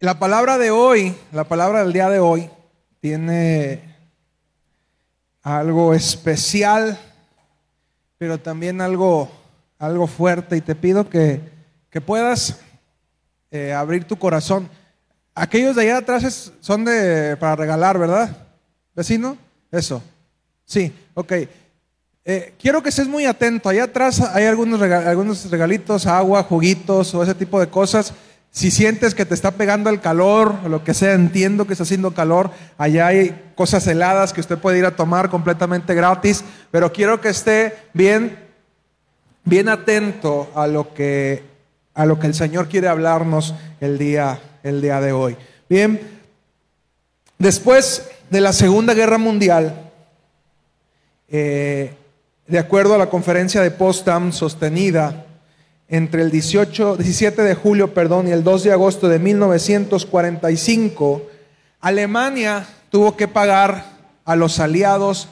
La palabra de hoy, la palabra del día de hoy, tiene algo especial, pero también algo, algo fuerte. Y te pido que, que puedas eh, abrir tu corazón. Aquellos de allá atrás son de, para regalar, ¿verdad? ¿Vecino? Eso. Sí, ok. Eh, quiero que estés muy atento. Allá atrás hay algunos, algunos regalitos, agua, juguitos o ese tipo de cosas. Si sientes que te está pegando el calor o lo que sea, entiendo que está haciendo calor. Allá hay cosas heladas que usted puede ir a tomar completamente gratis, pero quiero que esté bien, bien atento a lo que, a lo que el Señor quiere hablarnos el día, el día de hoy. Bien, después de la Segunda Guerra Mundial, eh, de acuerdo a la conferencia de Potsdam sostenida entre el 18, 17 de julio perdón, y el 2 de agosto de 1945, Alemania tuvo que pagar a los aliados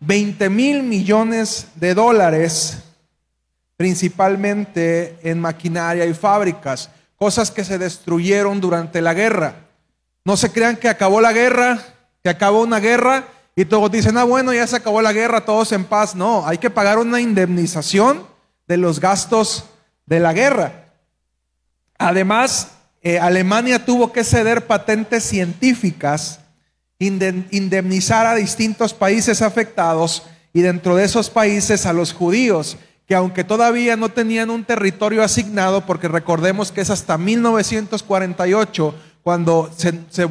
20 mil millones de dólares, principalmente en maquinaria y fábricas, cosas que se destruyeron durante la guerra. No se crean que acabó la guerra, que acabó una guerra y todos dicen, ah, bueno, ya se acabó la guerra, todos en paz. No, hay que pagar una indemnización de los gastos de la guerra. Además, eh, Alemania tuvo que ceder patentes científicas, indemnizar a distintos países afectados y dentro de esos países a los judíos, que aunque todavía no tenían un territorio asignado, porque recordemos que es hasta 1948 cuando se, se,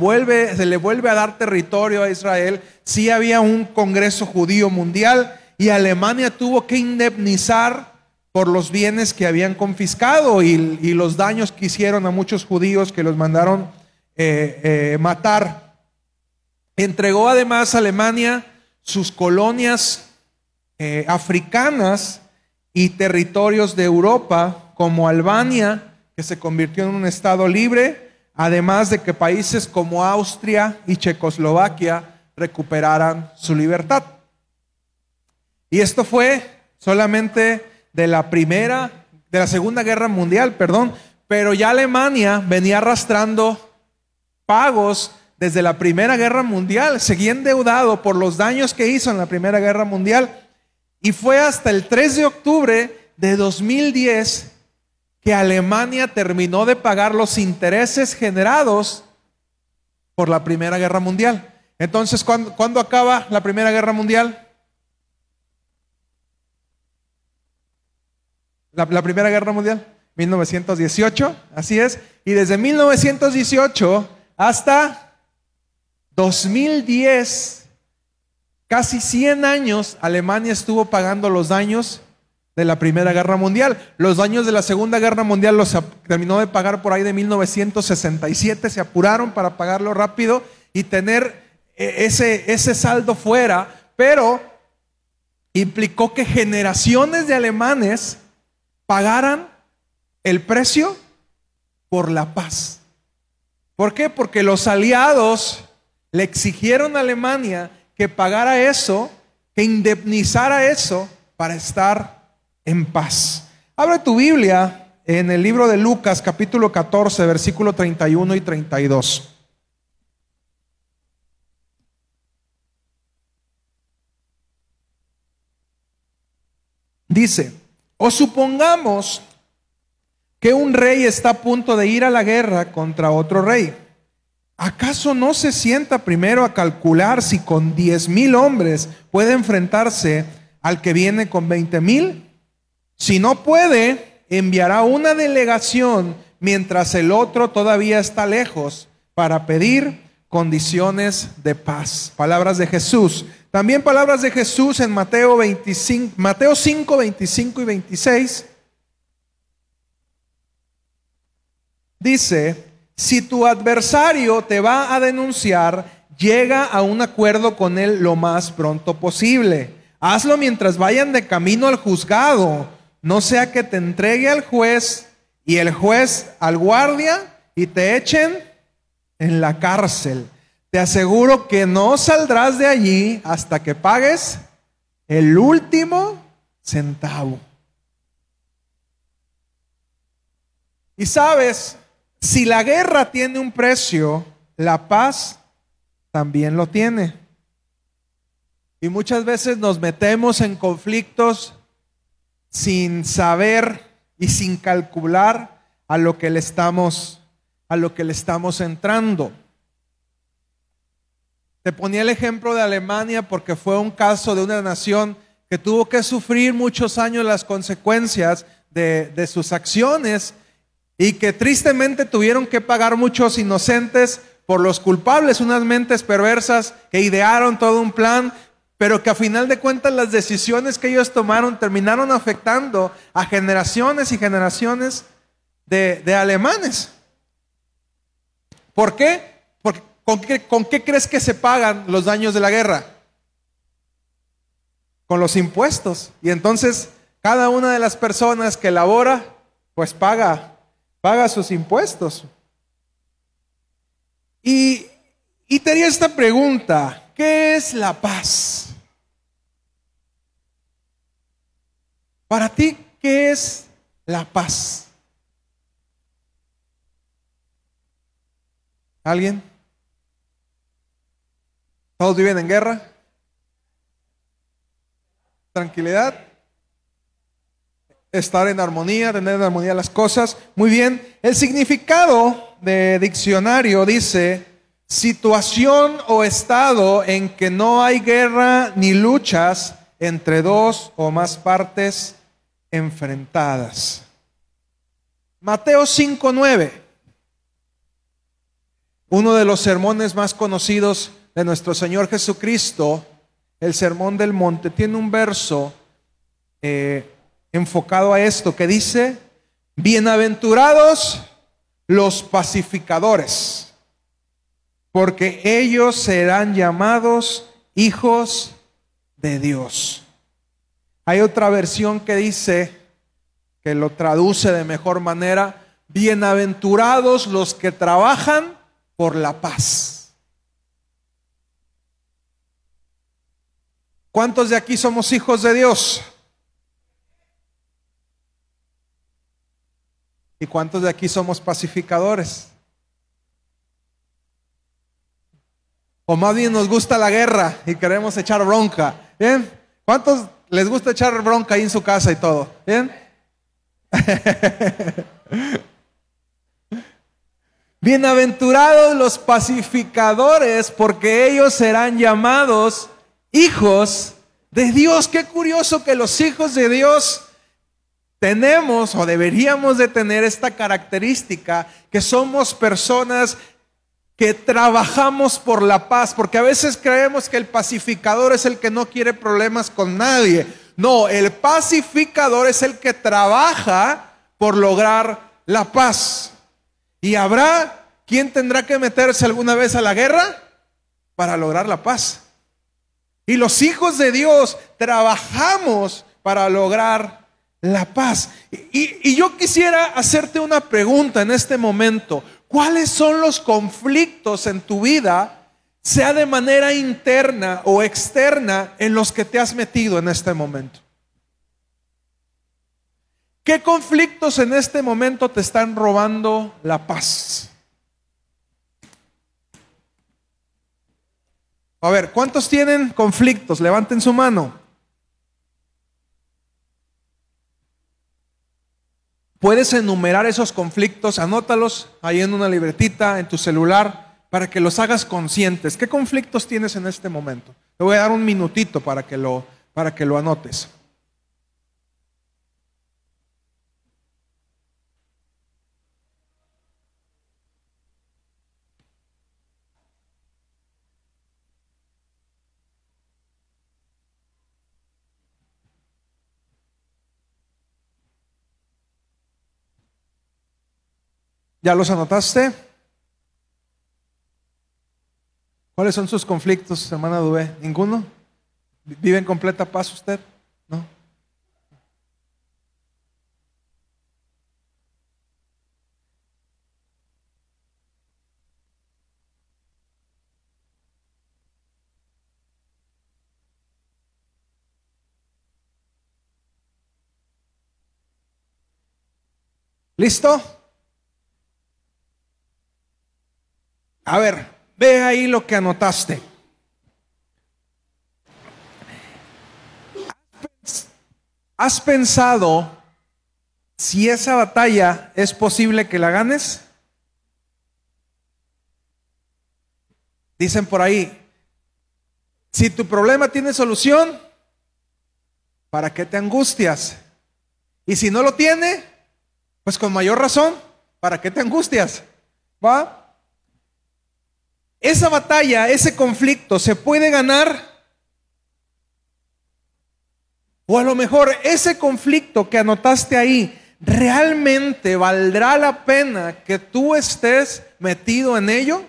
le vuelve a dar territorio a Israel, sí había un Congreso judío mundial y Alemania tuvo que indemnizar por los bienes que habían confiscado y, los daños que hicieron a muchos judíos que los mandaron eh, eh, matar. Entregó además a Alemania sus colonias eh, africanas y territorios de Europa, como Albania, que se convirtió en un estado libre, además de que países como Austria y Checoslovaquia recuperaran su libertad. Y esto fue solamente de la primera, de la segunda guerra mundial, perdón, pero ya Alemania venía arrastrando pagos desde la primera guerra mundial, seguía endeudado por los daños que hizo en la primera guerra mundial y fue hasta el 3 de octubre de 2010 que Alemania terminó de pagar los intereses generados por la primera guerra mundial. Entonces, ¿cuándo, ¿cuándo acaba la primera guerra mundial? La, Primera Guerra Mundial, 1918, así es. Y desde 1918 hasta 2010, casi 100 años, Alemania estuvo pagando los daños de la Primera Guerra Mundial. Los daños de la Segunda Guerra Mundial los terminó de pagar por ahí de 1967, se apuraron para pagarlo rápido y tener eh, ese, ese saldo fuera, pero implicó que generaciones de alemanes pagaran el precio por la paz. ¿Por qué? Porque los aliados le exigieron a Alemania que pagara eso, que indemnizara eso para estar en paz. Abre tu Biblia en el libro de Lucas capítulo 14, versículo 31 y 32. Dice, o supongamos que un rey está a punto de ir a la guerra contra otro rey. ¿Acaso no se sienta primero a calcular si con diez mil hombres puede enfrentarse al que viene con veinte mil? Si no puede, enviará una delegación mientras el otro todavía está lejos para pedir condiciones de paz. Palabras de Jesús. También palabras de Jesús en Mateo, 25, Mateo 5, 25 y 26. Dice, si tu adversario te va a denunciar, llega a un acuerdo con él lo más pronto posible. Hazlo mientras vayan de camino al juzgado, no sea que te entregue al juez y el juez al guardia y te echen en la cárcel. Te aseguro que no saldrás de allí hasta que pagues el último centavo. Y sabes, Si la guerra tiene un precio, la paz también lo tiene. Y muchas veces nos metemos en conflictos sin saber y sin calcular a lo que le estamos a lo que le estamos entrando. Te ponía el ejemplo de Alemania porque fue un caso de una nación que tuvo que sufrir muchos años las consecuencias de, sus acciones y que tristemente tuvieron que pagar muchos inocentes por los culpables, unas mentes perversas que idearon todo un plan, pero que a final de cuentas las decisiones que ellos tomaron terminaron afectando a generaciones y generaciones de alemanes. ¿Por qué? Porque ¿con, qué, ¿Con qué crees que se pagan los daños de la guerra? Con los impuestos. Y entonces cada una de las personas que labora, pues paga, paga sus impuestos. Y, y te haría esta pregunta, ¿qué es la paz? Para ti, ¿qué es la paz? ¿Alguien? ¿Todos viven en guerra? ¿Tranquilidad? Estar en armonía, tener en armonía las cosas. Muy bien. El significado de diccionario dice situación o estado en que no hay guerra ni luchas entre dos o más partes enfrentadas. Mateo 5:9 uno de los sermones más conocidos de nuestro Señor Jesucristo, el Sermón del Monte, tiene un verso eh, enfocado a esto que dice, bienaventurados los pacificadores, porque ellos serán llamados hijos de Dios. Hay otra versión que dice, que lo traduce de mejor manera, bienaventurados los que trabajan por la paz. ¿Cuántos de aquí somos hijos de Dios? ¿Y cuántos de aquí somos pacificadores? O más bien nos gusta la guerra y queremos echar bronca. ¿Bien? ¿Cuántos les gusta echar bronca ahí en su casa y todo? ¿Bien? Bienaventurados los pacificadores, porque ellos serán llamados hijos de Dios. Qué curioso que los hijos de Dios tenemos o deberíamos de tener esta característica, que somos personas que trabajamos por la paz, porque a veces creemos que el pacificador es el que no quiere problemas con nadie. No, el pacificador es el que trabaja por lograr la paz. Y habrá quien tendrá que meterse alguna vez a la guerra para lograr la paz. Y los hijos de Dios trabajamos para lograr la paz. Y, y, yo quisiera hacerte una pregunta en este momento. ¿Cuáles son los conflictos en tu vida, sea de manera interna o externa, en los que te has metido en este momento? ¿Qué conflictos en este momento te están robando la paz? A ver, ¿cuántos tienen conflictos? Levanten su mano. Puedes enumerar esos conflictos, anótalos ahí en una libretita, en tu celular, para que los hagas conscientes. ¿Qué conflictos tienes en este momento? Te voy a dar un minutito para que lo, para que lo anotes. ¿Ya los anotaste? ¿Cuáles son sus conflictos, hermana Dubé? ¿Ninguno? ¿Vive en completa paz usted? ¿No? ¿Listo? A ver, ve ahí lo que anotaste. ¿Has pensado si esa batalla es posible que la ganes? Dicen por ahí, si tu problema tiene solución, ¿para qué te angustias? Y si no lo tiene, pues con mayor razón, ¿para qué te angustias? ¿Va? Esa batalla, ese conflicto, ¿se puede ganar? O a lo mejor ese conflicto que anotaste ahí, ¿realmente valdrá la pena que tú estés metido en ello?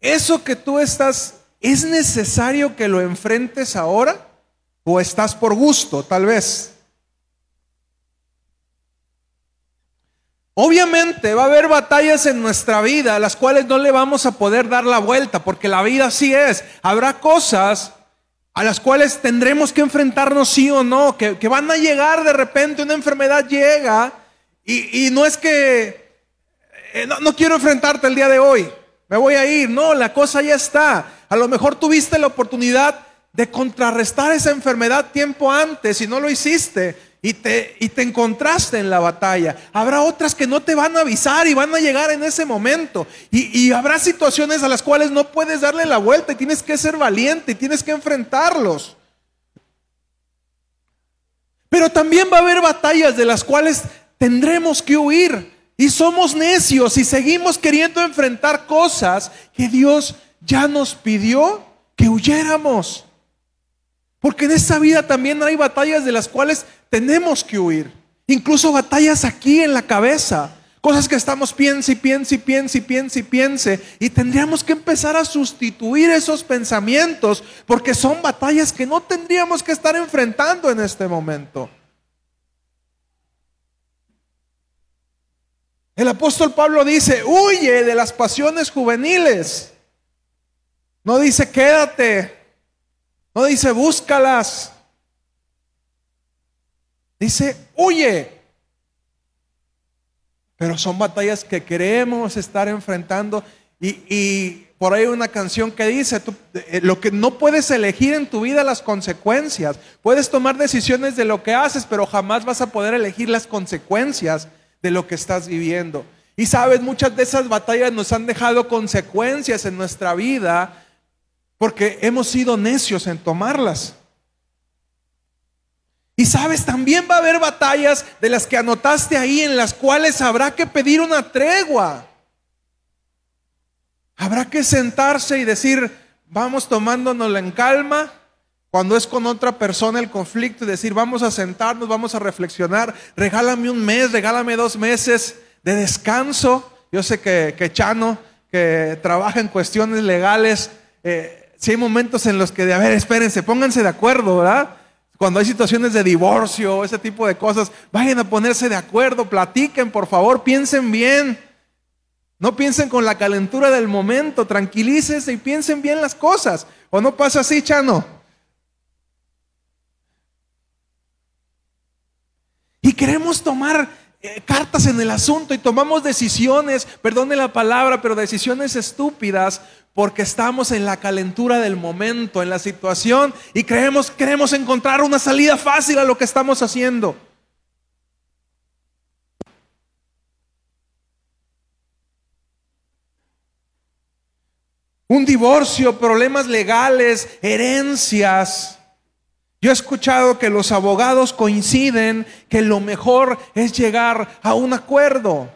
Eso que tú estás, ¿es necesario que lo enfrentes ahora? ¿O estás por gusto, tal vez? Obviamente va a haber batallas en nuestra vida a las cuales no le vamos a poder dar la vuelta, porque la vida así es. Habrá cosas a las cuales tendremos que enfrentarnos sí o no, que, van a llegar de repente, una enfermedad llega y, no es que, eh, no quiero enfrentarte el día de hoy, me voy a ir. No, la cosa ya está. A lo mejor tuviste la oportunidad de contrarrestar esa enfermedad tiempo antes y no lo hiciste y te, y te encontraste en la batalla. Habrá otras que no te van a avisar y van a llegar en ese momento. Y, y habrá situaciones a las cuales no puedes darle la vuelta y tienes que ser valiente y tienes que enfrentarlos. Pero también va a haber batallas de las cuales tendremos que huir. Y somos necios y seguimos queriendo enfrentar cosas que Dios ya nos pidió que huyéramos. Porque en esta vida también hay batallas de las cuales tenemos que huir. Incluso batallas aquí en la cabeza. Cosas que estamos piense y piense y piense y piense y piense. Y tendríamos que empezar a sustituir esos pensamientos porque son batallas que no tendríamos que estar enfrentando en este momento. El apóstol Pablo dice, huye de las pasiones juveniles. No dice quédate. No dice búscalas. Dice huye. Pero son batallas que queremos estar enfrentando. Y, por ahí hay una canción que dice, eh, lo que no puedes elegir en tu vida las consecuencias. Puedes tomar decisiones de lo que haces, pero jamás vas a poder elegir las consecuencias de lo que estás viviendo. Y sabes, muchas de esas batallas nos han dejado consecuencias en nuestra vida porque hemos sido necios en tomarlas. Y sabes, también va a haber batallas de las que anotaste ahí en las cuales habrá que pedir una tregua. Habrá que sentarse y decir, vamos tomándonos en calma cuando es con otra persona el conflicto y decir, vamos a sentarnos, vamos a reflexionar, regálame un mes, regálame dos meses de descanso. Yo sé que, Chano, que trabaja en cuestiones legales, eh, si hay momentos en los que, a ver, espérense, pónganse de acuerdo, ¿verdad? Cuando hay situaciones de divorcio, ese tipo de cosas, vayan a ponerse de acuerdo, platiquen, por favor, piensen bien. No piensen con la calentura del momento, tranquilícense y piensen bien las cosas. ¿O no pasa así, Chano? Y queremos tomar cartas en el asunto y tomamos decisiones, perdone la palabra, pero decisiones estúpidas porque estamos en la calentura del momento, en la situación y creemos queremos encontrar una salida fácil a lo que estamos haciendo. Un divorcio, problemas legales, herencias, yo he escuchado que los abogados coinciden que lo mejor es llegar a un acuerdo.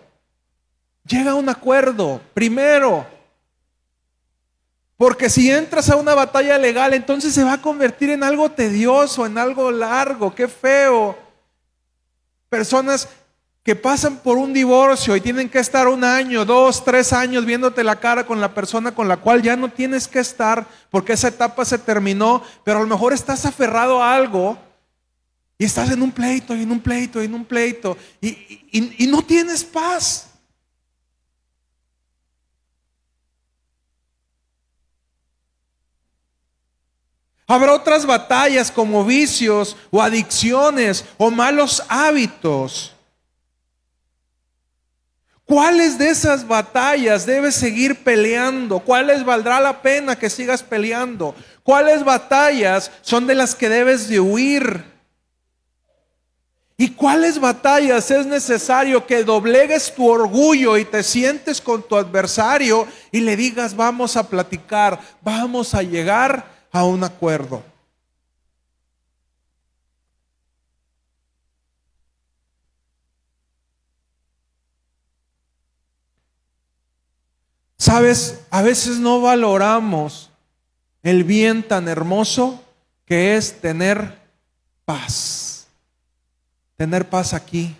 Llega a un acuerdo, primero. Porque si entras a una batalla legal, entonces se va a convertir en algo tedioso, en algo largo, qué feo. Personas que pasan por un divorcio y tienen que estar un año, dos, tres años viéndote la cara con la persona con la cual ya no tienes que estar porque esa etapa se terminó, pero a lo mejor estás aferrado a algo y estás en un pleito y en un pleito y en un pleito y, y no tienes paz. Habrá otras batallas como vicios o adicciones o malos hábitos. ¿Cuáles de esas batallas debes seguir peleando? ¿Cuáles valdrá la pena que sigas peleando? ¿Cuáles batallas son de las que debes de huir? ¿Y cuáles batallas es necesario que doblegues tu orgullo y te sientes con tu adversario y le digas, vamos a platicar, vamos a llegar a un acuerdo? Sabes, a veces no valoramos el bien tan hermoso que es tener paz. Tener paz aquí,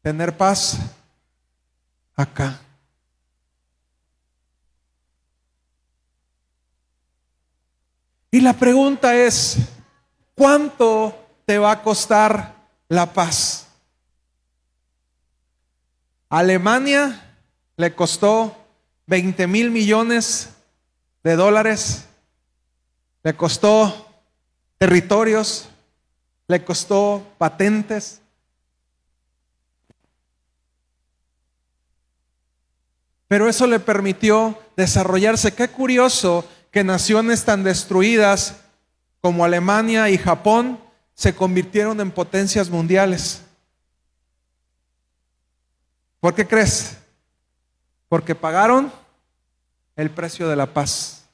tener paz acá. Y la pregunta es, ¿cuánto te va a costar la paz? Alemania le costó 20 mil millones de dólares, le costó territorios, le costó patentes. Pero eso le permitió desarrollarse. Qué curioso que naciones tan destruidas como Alemania y Japón se convirtieron en potencias mundiales. ¿Por qué crees? Porque pagaron el precio de la paz.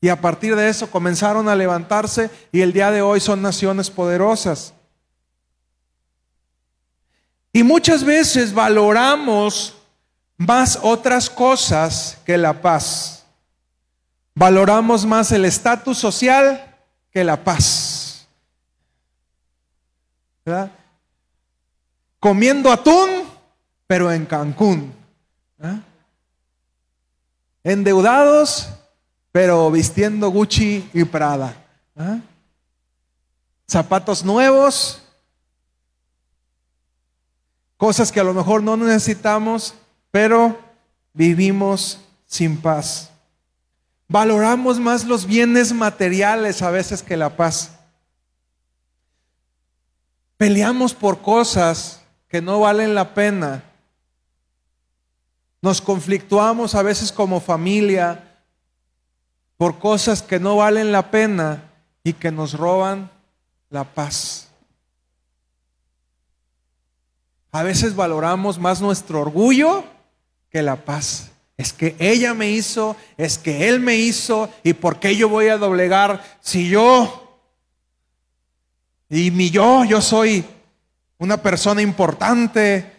Y a partir de eso comenzaron a levantarse y el día de hoy son naciones poderosas. Y muchas veces valoramos más otras cosas que la paz. Valoramos más el estatus social que la paz. Comiendo atún, pero en Cancún. Endeudados, pero vistiendo Gucci y Prada. ¿Ah? Zapatos nuevos, cosas que a lo mejor no necesitamos, pero vivimos sin paz. Valoramos más los bienes materiales a veces que la paz. Peleamos por cosas que no valen la pena nos conflictuamos a veces como familia por cosas que no valen la pena y que nos roban la paz. A veces valoramos más nuestro orgullo que la paz. Es que ella me hizo, es que él me hizo, y por qué yo voy a doblegar si yo y mi yo, yo soy una persona importante,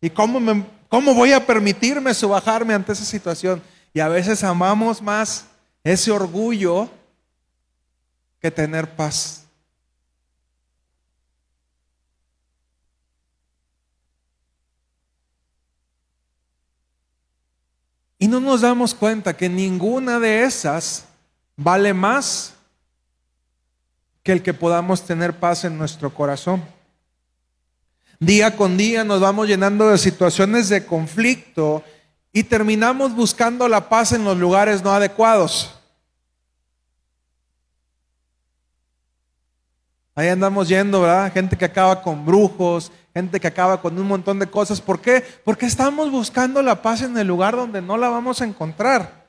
y cómo me, ¿Cómo voy a permitirme subajarme ante esa situación? Y a veces amamos más ese orgullo que tener paz. Y no nos damos cuenta que ninguna de esas vale más que el que podamos tener paz en nuestro corazón. Día con día nos vamos llenando de situaciones de conflicto y terminamos buscando la paz en los lugares no adecuados. Ahí andamos yendo, ¿verdad? Gente que acaba con brujos, gente que acaba con un montón de cosas. ¿Por qué? Porque estamos buscando la paz en el lugar donde no la vamos a encontrar.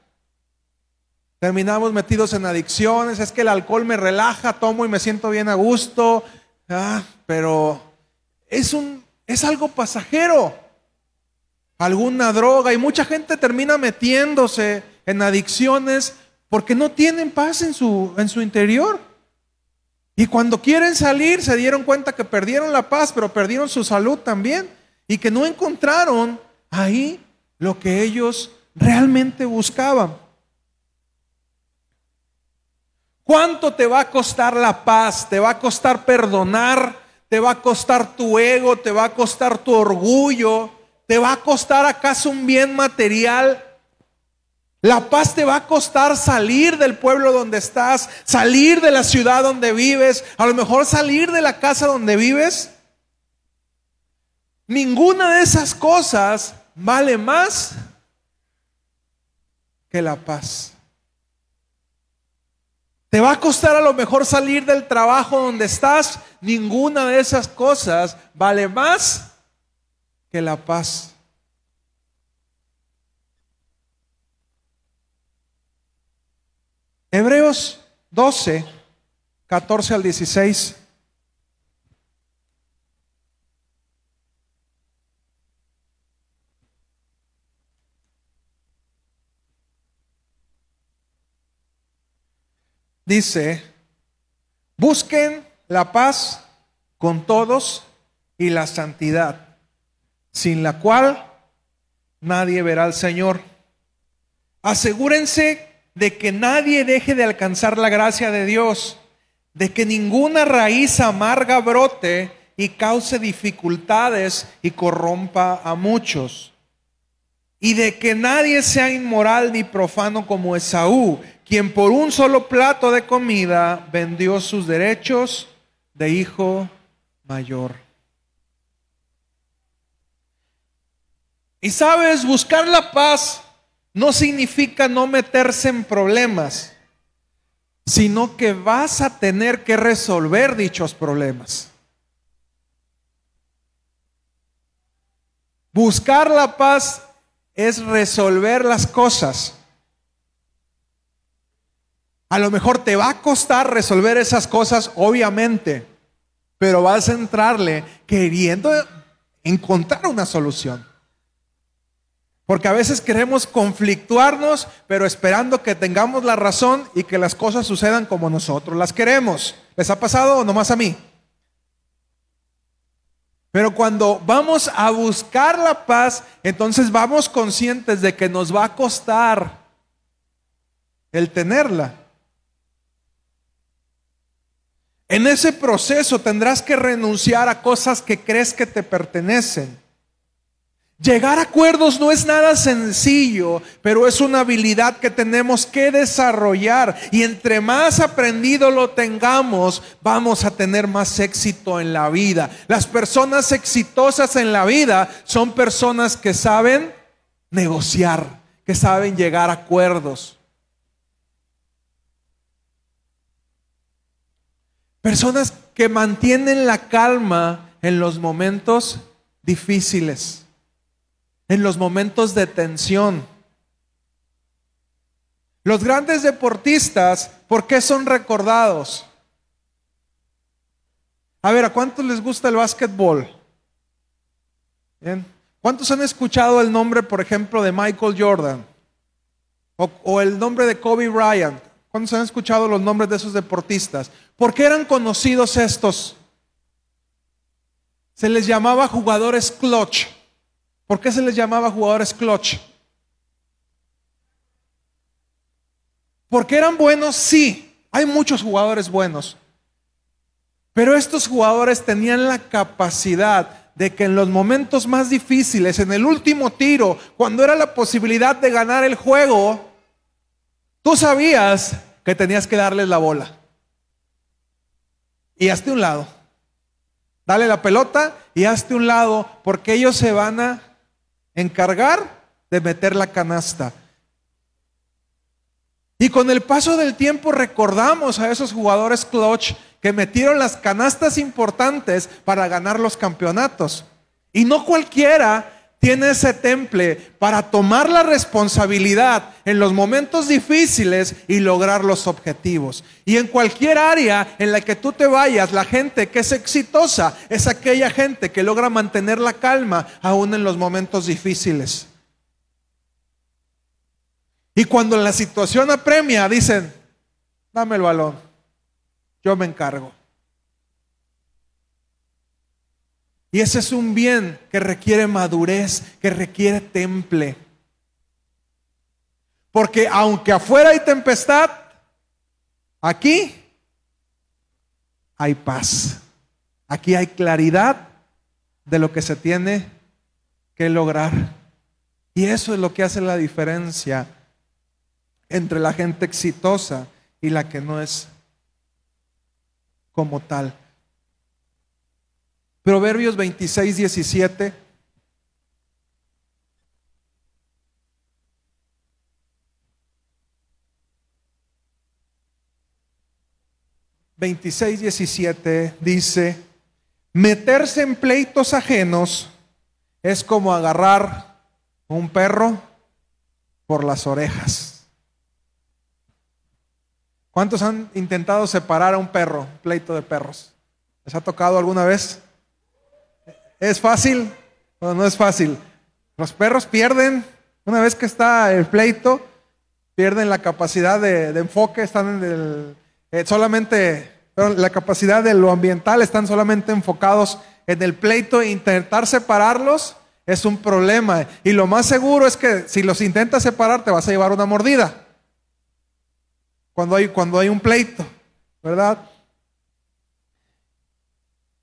Terminamos metidos en adicciones, es que el alcohol me relaja, tomo y me siento bien a gusto, ah, pero es, un, es algo pasajero. Alguna droga y mucha gente termina metiéndose en adicciones porque no tienen paz en su, en su interior. Y cuando quieren salir se dieron cuenta que perdieron la paz, pero perdieron su salud también. Y que no encontraron ahí lo que ellos realmente buscaban. ¿Cuánto te va a costar la paz? ¿Te va a costar perdonar? Te va a costar tu ego, te va a costar tu orgullo, te va a costar acaso un bien material. La paz te va a costar salir del pueblo donde estás, salir de la ciudad donde vives, a lo mejor salir de la casa donde vives. Ninguna de esas cosas vale más que la paz. Te va a costar a lo mejor salir del trabajo donde estás. Ninguna de esas cosas vale más que la paz. Hebreos 12, 14 al 16. Dice, busquen la paz con todos y la santidad, sin la cual nadie verá al Señor. Asegúrense de que nadie deje de alcanzar la gracia de Dios, de que ninguna raíz amarga brote y cause dificultades y corrompa a muchos. Y de que nadie sea inmoral ni profano como Esaú, quien por un solo plato de comida vendió sus derechos de hijo mayor. Y sabes, buscar la paz no significa no meterse en problemas, sino que vas a tener que resolver dichos problemas. Buscar la paz es resolver las cosas. A lo mejor te va a costar resolver esas cosas, obviamente, pero vas a entrarle queriendo encontrar una solución. Porque a veces queremos conflictuarnos, pero esperando que tengamos la razón y que las cosas sucedan como nosotros las queremos. ¿Les ha pasado o nomás a mí? Pero cuando vamos a buscar la paz, entonces vamos conscientes de que nos va a costar el tenerla. En ese proceso tendrás que renunciar a cosas que crees que te pertenecen. Llegar a acuerdos no es nada sencillo, pero es una habilidad que tenemos que desarrollar. Y entre más aprendido lo tengamos, vamos a tener más éxito en la vida. Las personas exitosas en la vida son personas que saben negociar, que saben llegar a acuerdos. Personas que mantienen la calma en los momentos difíciles en los momentos de tensión. Los grandes deportistas, ¿por qué son recordados? A ver, ¿a cuántos les gusta el básquetbol? ¿Cuántos han escuchado el nombre, por ejemplo, de Michael Jordan? O, o, el nombre de Kobe Bryant. ¿Cuántos han escuchado los nombres de esos deportistas? ¿Por qué eran conocidos estos? Se les llamaba jugadores clutch. ¿Por qué se les llamaba jugadores clutch? Porque eran buenos, sí, hay muchos jugadores buenos. Pero estos jugadores tenían la capacidad de que en los momentos más difíciles, en el último tiro, cuando era la posibilidad de ganar el juego, tú sabías que tenías que darles la bola. Y hazte un lado. Dale la pelota y hazte un lado porque ellos se van a encargar de meter la canasta. Y con el paso del tiempo recordamos a esos jugadores clutch que metieron las canastas importantes para ganar los campeonatos. Y no cualquiera tiene ese temple para tomar la responsabilidad en los momentos difíciles y lograr los objetivos. Y en cualquier área en la que tú te vayas, la gente que es exitosa es aquella gente que logra mantener la calma aún en los momentos difíciles. Y cuando la situación apremia, dicen, dame el balón, yo me encargo. Y ese es un bien que requiere madurez, que requiere temple. Porque aunque afuera hay tempestad, aquí hay paz. Aquí hay claridad de lo que se tiene que lograr. Y eso es lo que hace la diferencia entre la gente exitosa y la que no es como tal. Proverbios 26, 17. 26, 17 dice, meterse en pleitos ajenos es como agarrar un perro por las orejas. ¿Cuántos han intentado separar a un perro, pleito de perros? ¿Les ha tocado alguna vez? ¿Es fácil o no es fácil? Los perros pierden, una vez que está el pleito, pierden la capacidad de, enfoque, están en el, eh, solamente, la capacidad de lo ambiental, están solamente enfocados en el pleito e intentar separarlos es un problema. Y lo más seguro es que si los intentas separar te vas a llevar una mordida. Cuando hay, cuando hay un pleito, ¿verdad?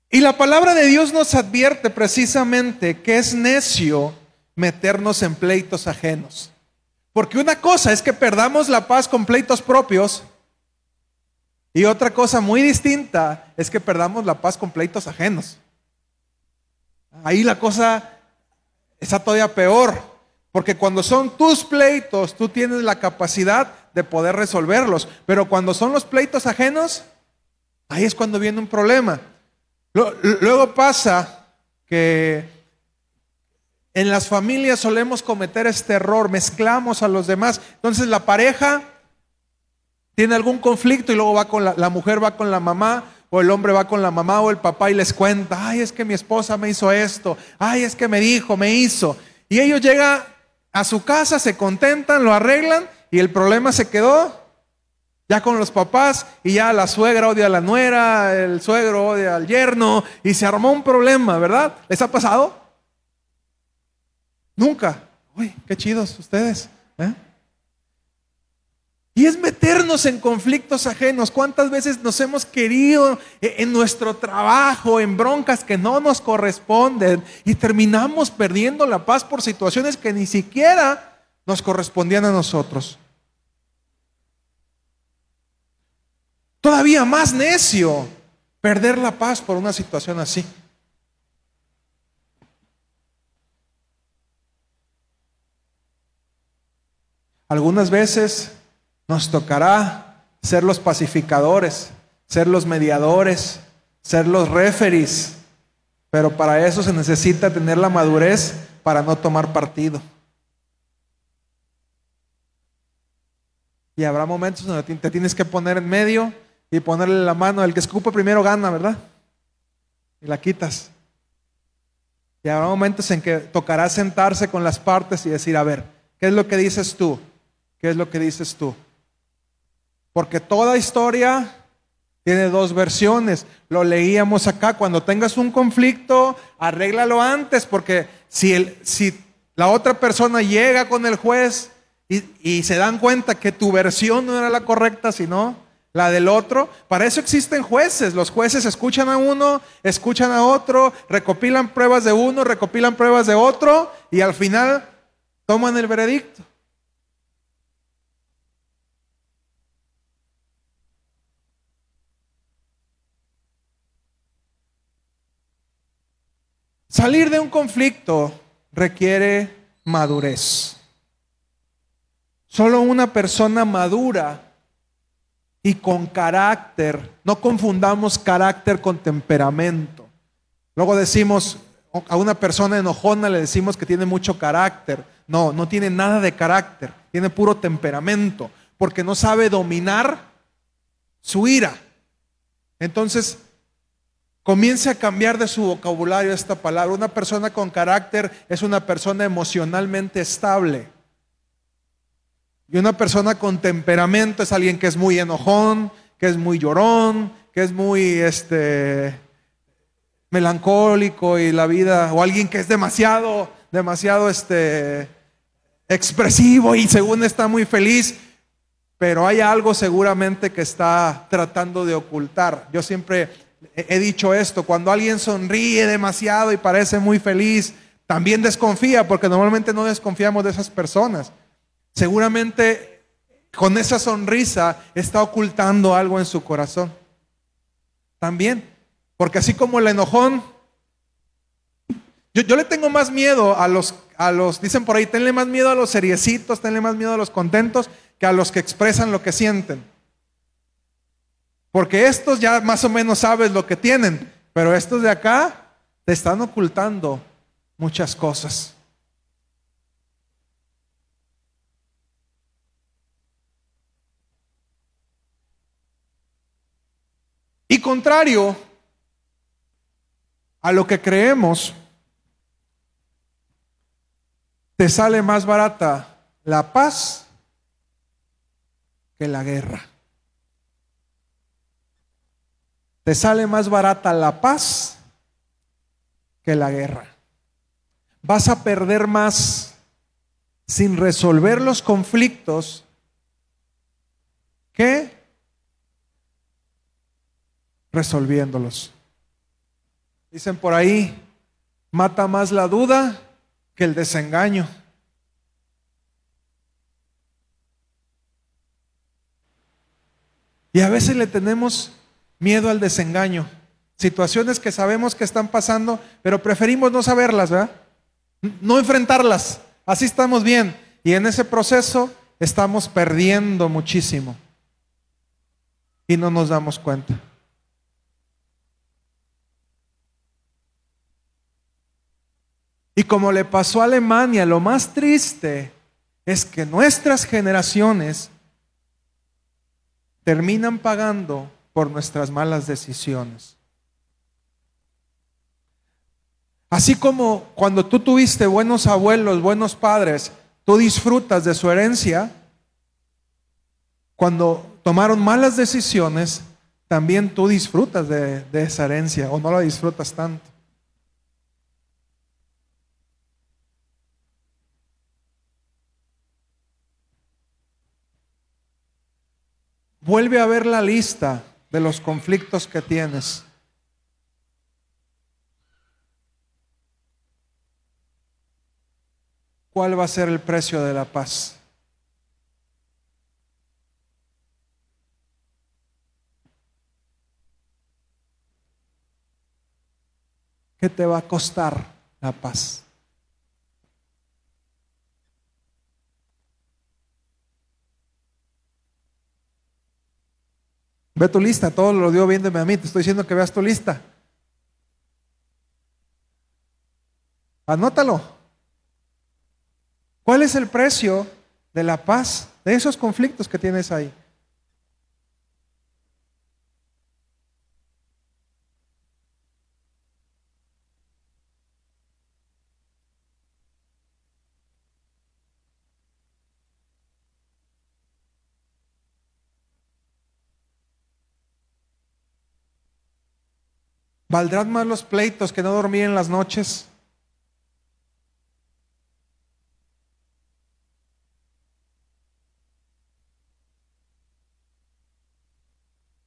Y la palabra de Dios nos advierte precisamente que es necio meternos en pleitos ajenos. Porque una cosa es que perdamos la paz con pleitos propios y otra cosa muy distinta es que perdamos la paz con pleitos ajenos. Ahí la cosa está todavía peor, porque cuando son tus pleitos, tú tienes la capacidad de poder resolverlos, pero cuando son los pleitos ajenos, ahí es cuando viene un problema. Luego pasa que en las familias solemos cometer este error, mezclamos a los demás. Entonces la pareja tiene algún conflicto y luego va con la, mujer va con la mamá o el hombre va con la mamá o el papá y les cuenta, ay, es que mi esposa me hizo esto, ay, es que me dijo, me hizo. Y ellos llegan a su casa, se contentan, lo arreglan y el problema se quedó ya con los papás y ya la suegra odia a la nuera, el suegro odia al yerno y se armó un problema, ¿verdad? ¿Les ha pasado? Nunca. Uy, qué chidos ustedes. ¿eh? Y es meternos en conflictos ajenos. ¿Cuántas veces nos hemos querido en nuestro trabajo, en broncas que no nos corresponden y terminamos perdiendo la paz por situaciones que ni siquiera nos correspondían a nosotros? Todavía más necio perder la paz por una situación así. Algunas veces nos tocará ser los pacificadores, ser los mediadores, ser los referees, pero para eso se necesita tener la madurez para no tomar partido. Y habrá momentos donde te tienes que poner en medio y ponerle la mano. El que escupa primero gana, ¿verdad? Y la quitas. Y habrá momentos en que tocará sentarse con las partes y decir, a ver, ¿qué es lo que dices tú? ¿Qué es lo que dices tú? Porque toda historia tiene dos versiones. Lo leíamos acá. Cuando tengas un conflicto, arréglalo antes, porque si, el, si la otra persona llega con el juez y, y se dan cuenta que tu versión no era la correcta, sino la del otro. Para eso existen jueces. Los jueces escuchan a uno, escuchan a otro, recopilan pruebas de uno, recopilan pruebas de otro y al final toman el veredicto. Salir de un conflicto requiere madurez. Solo una persona madura y con carácter. No confundamos carácter con temperamento. Luego decimos, a una persona enojona le decimos que tiene mucho carácter. No, no tiene nada de carácter, tiene puro temperamento, porque no sabe dominar su ira. Entonces, comience a cambiar de su vocabulario esta palabra. Una persona con carácter es una persona emocionalmente estable. Y una persona con temperamento es alguien que es muy enojón, que es muy llorón, que es muy este melancólico y la vida o alguien que es demasiado demasiado este expresivo y según está muy feliz, pero hay algo seguramente que está tratando de ocultar. Yo siempre he dicho esto, cuando alguien sonríe demasiado y parece muy feliz, también desconfía porque normalmente no desconfiamos de esas personas. Seguramente con esa sonrisa está ocultando algo en su corazón. También. Porque así como el enojón, yo, le tengo más miedo a los, a los, dicen por ahí, tenle más miedo a los seriecitos, tenle más miedo a los contentos que a los que expresan lo que sienten. Porque estos ya más o menos sabes lo que tienen, pero estos de acá te están ocultando muchas cosas. Y contrario a lo que creemos, te sale más barata la paz que la guerra. Te sale más barata la paz que la guerra. Vas a perder más sin resolver los conflictos que resolviéndolos. Dicen por ahí, mata más la duda que el desengaño. Y a veces le tenemos miedo al desengaño. Situaciones que sabemos que están pasando, pero preferimos no saberlas, ¿verdad? No enfrentarlas. Así estamos bien. Y en ese proceso estamos perdiendo muchísimo. Y no nos damos cuenta. Y como le pasó a Alemania, lo más triste es que nuestras generaciones terminan pagando por nuestras malas decisiones. Así como cuando tú tuviste buenos abuelos, buenos padres, tú disfrutas de su herencia, cuando tomaron malas decisiones, también tú disfrutas de, esa herencia o no la disfrutas tanto. Vuelve a ver la lista de los conflictos que tienes. ¿Cuál va a ser el precio de la paz? ¿Qué te va a costar la paz? Ve tu lista, todo lo dio viéndome a mí, te estoy diciendo que veas tu lista. Anótalo. ¿Cuál es el precio de la paz, de esos conflictos que tienes ahí? ¿Valdrán más los pleitos que no dormir en las noches?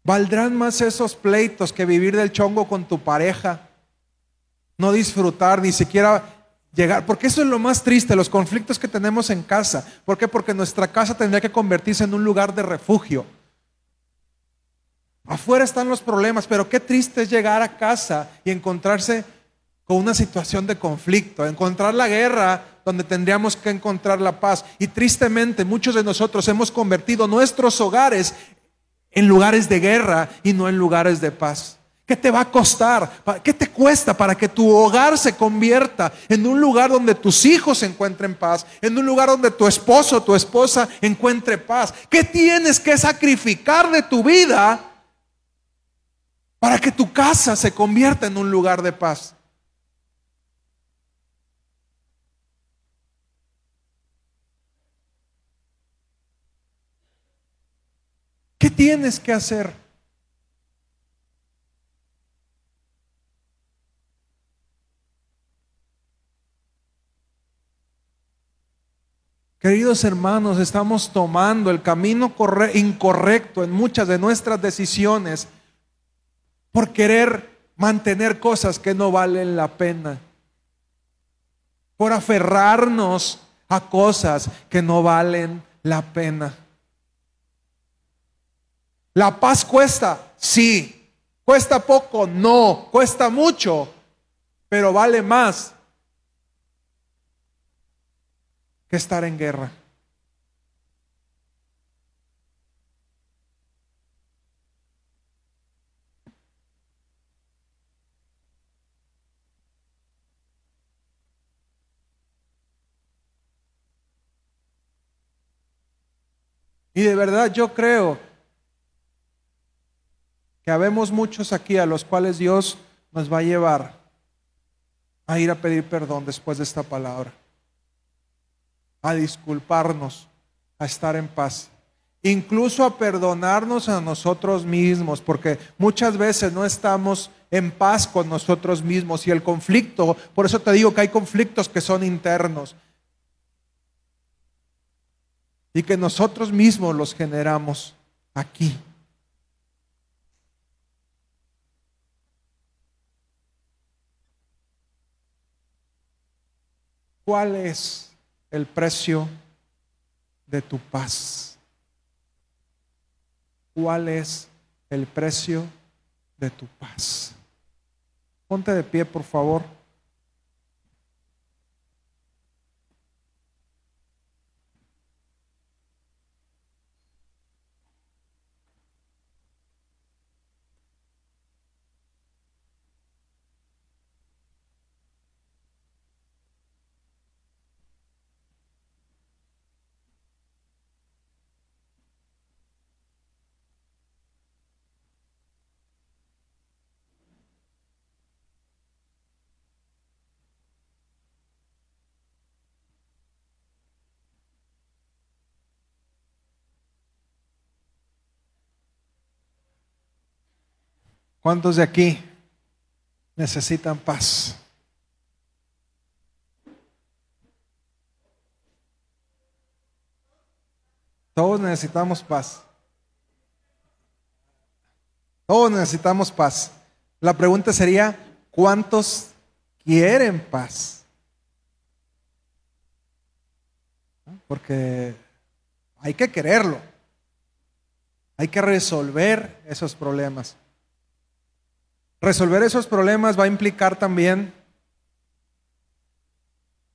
¿Valdrán más esos pleitos que vivir del chongo con tu pareja? No disfrutar, ni siquiera llegar, porque eso es lo más triste, los conflictos que tenemos en casa. ¿Por qué? Porque nuestra casa tendría que convertirse en un lugar de refugio. Afuera están los problemas, pero qué triste es llegar a casa y encontrarse con una situación de conflicto, encontrar la guerra donde tendríamos que encontrar la paz. Y tristemente muchos de nosotros hemos convertido nuestros hogares en lugares de guerra y no en lugares de paz. ¿Qué te va a costar? ¿Qué te cuesta para que tu hogar se convierta en un lugar donde tus hijos encuentren paz? En un lugar donde tu esposo o tu esposa encuentre paz. ¿Qué tienes que sacrificar de tu vida para que tu casa se convierta en un lugar de paz. ¿Qué tienes que hacer? Queridos hermanos, estamos tomando el camino incorrecto en muchas de nuestras decisiones por querer mantener cosas que no valen la pena, por aferrarnos a cosas que no valen la pena. La paz cuesta, sí. Cuesta poco, no. Cuesta mucho, pero vale más que estar en guerra. Y de verdad yo creo que habemos muchos aquí a los cuales Dios nos va a llevar a ir a pedir perdón después de esta palabra, a disculparnos, a estar en paz, incluso a perdonarnos a nosotros mismos, porque muchas veces no estamos en paz con nosotros mismos y el conflicto, por eso te digo que hay conflictos que son internos y que nosotros mismos los generamos aquí. ¿Cuál es el precio de tu paz? ¿Cuál es el precio de tu paz? Ponte de pie, por favor. ¿Cuántos de aquí necesitan paz? Todos necesitamos paz. Todos necesitamos paz. La pregunta sería, ¿cuántos quieren paz? Porque hay que quererlo. Hay que resolver esos problemas. Resolver esos problemas va a implicar también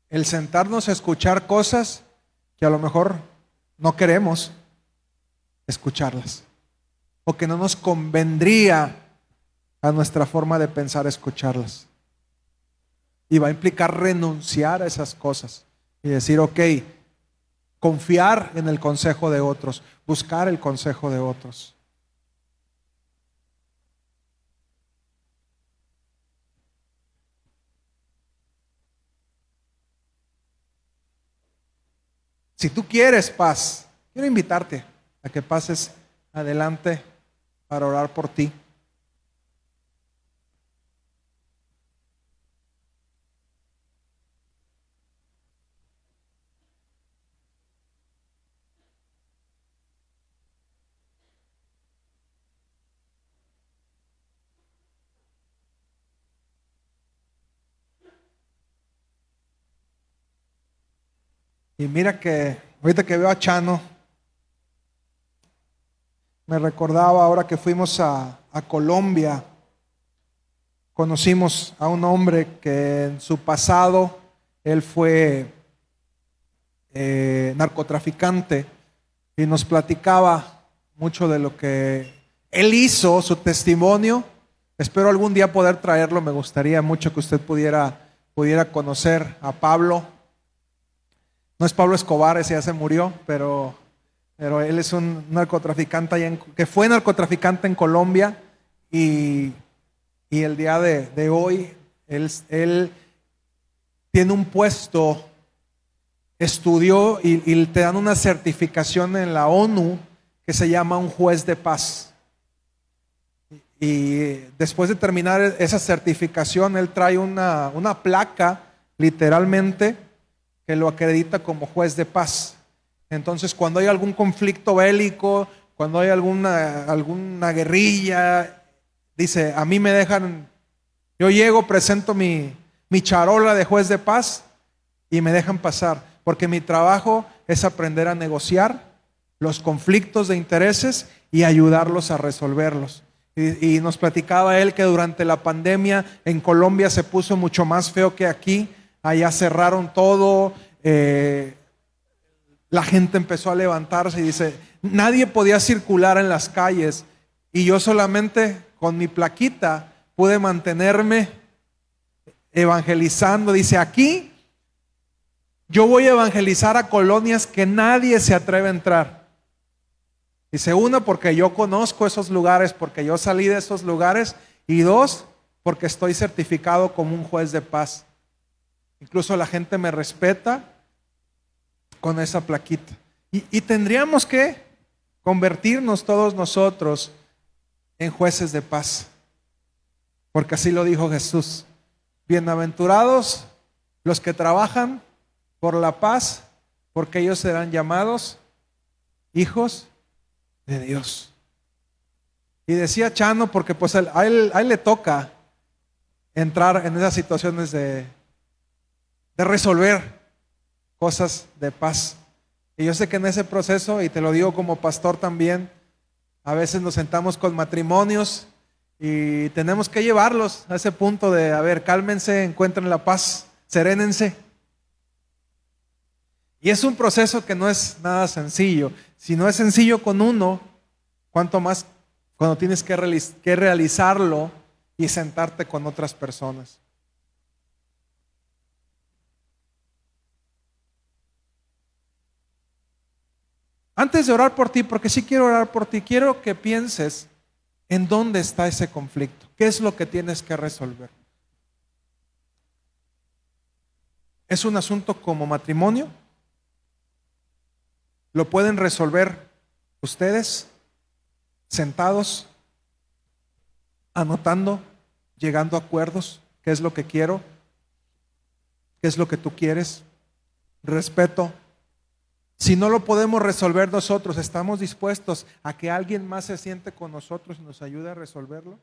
el sentarnos a escuchar cosas que a lo mejor no queremos escucharlas o que no nos convendría a nuestra forma de pensar escucharlas. Y va a implicar renunciar a esas cosas y decir, ok, confiar en el consejo de otros, buscar el consejo de otros. Si tú quieres paz, quiero invitarte a que pases adelante para orar por ti. Y mira que ahorita que veo a Chano, me recordaba ahora que fuimos a, Colombia, conocimos a un hombre que en su pasado él fue eh, narcotraficante y nos platicaba mucho de lo que él hizo, su testimonio. Espero algún día poder traerlo, me gustaría mucho que usted pudiera, pudiera conocer a Pablo. No es Pablo Escobar, ese ya se murió, pero, pero él es un narcotraficante que fue narcotraficante en Colombia y, el día de, hoy él, él, tiene un puesto, estudió y, y te dan una certificación en la ONU que se llama un juez de paz. Y después de terminar esa certificación, él trae una, una placa, literalmente, que lo acredita como juez de paz. Entonces, cuando hay algún conflicto bélico, cuando hay alguna, alguna guerrilla, dice, a mí me dejan, yo llego, presento mi, mi charola de juez de paz y me dejan pasar, porque mi trabajo es aprender a negociar los conflictos de intereses y ayudarlos a resolverlos. Y, y, nos platicaba él que durante la pandemia en Colombia se puso mucho más feo que aquí allá cerraron todo, eh, la gente empezó a levantarse y dice, nadie podía circular en las calles y yo solamente con mi plaquita pude mantenerme evangelizando. Dice, aquí yo voy a evangelizar a colonias que nadie se atreve a entrar. Dice, uno, porque yo conozco esos lugares, porque yo salí de esos lugares. Y dos, porque estoy certificado como un juez de paz. Incluso la gente me respeta con esa plaquita. Y, y tendríamos que convertirnos todos nosotros en jueces de paz. Porque así lo dijo Jesús. Bienaventurados los que trabajan por la paz, porque ellos serán llamados hijos de Dios. Y decía Chano, porque pues a él, le toca entrar en esas situaciones de, de resolver cosas de paz. Y yo sé que en ese proceso, y te lo digo como pastor también, a veces nos sentamos con matrimonios y tenemos que llevarlos a ese punto de, a ver, cálmense, encuentren la paz, serénense. Y es un proceso que no es nada sencillo. Si no es sencillo con uno, cuanto más cuando tienes que, realizarlo y sentarte con otras personas. Antes de orar por ti, porque sí quiero orar por ti, quiero que pienses en dónde está ese conflicto, qué es lo que tienes que resolver. ¿Es un asunto como matrimonio? ¿Lo pueden resolver ustedes sentados, anotando, llegando a acuerdos? ¿Qué es lo que quiero? ¿Qué es lo que tú quieres? Respeto. Si no lo podemos resolver nosotros, ¿estamos dispuestos a que alguien más se siente con nosotros y nos ayude a resolverlo?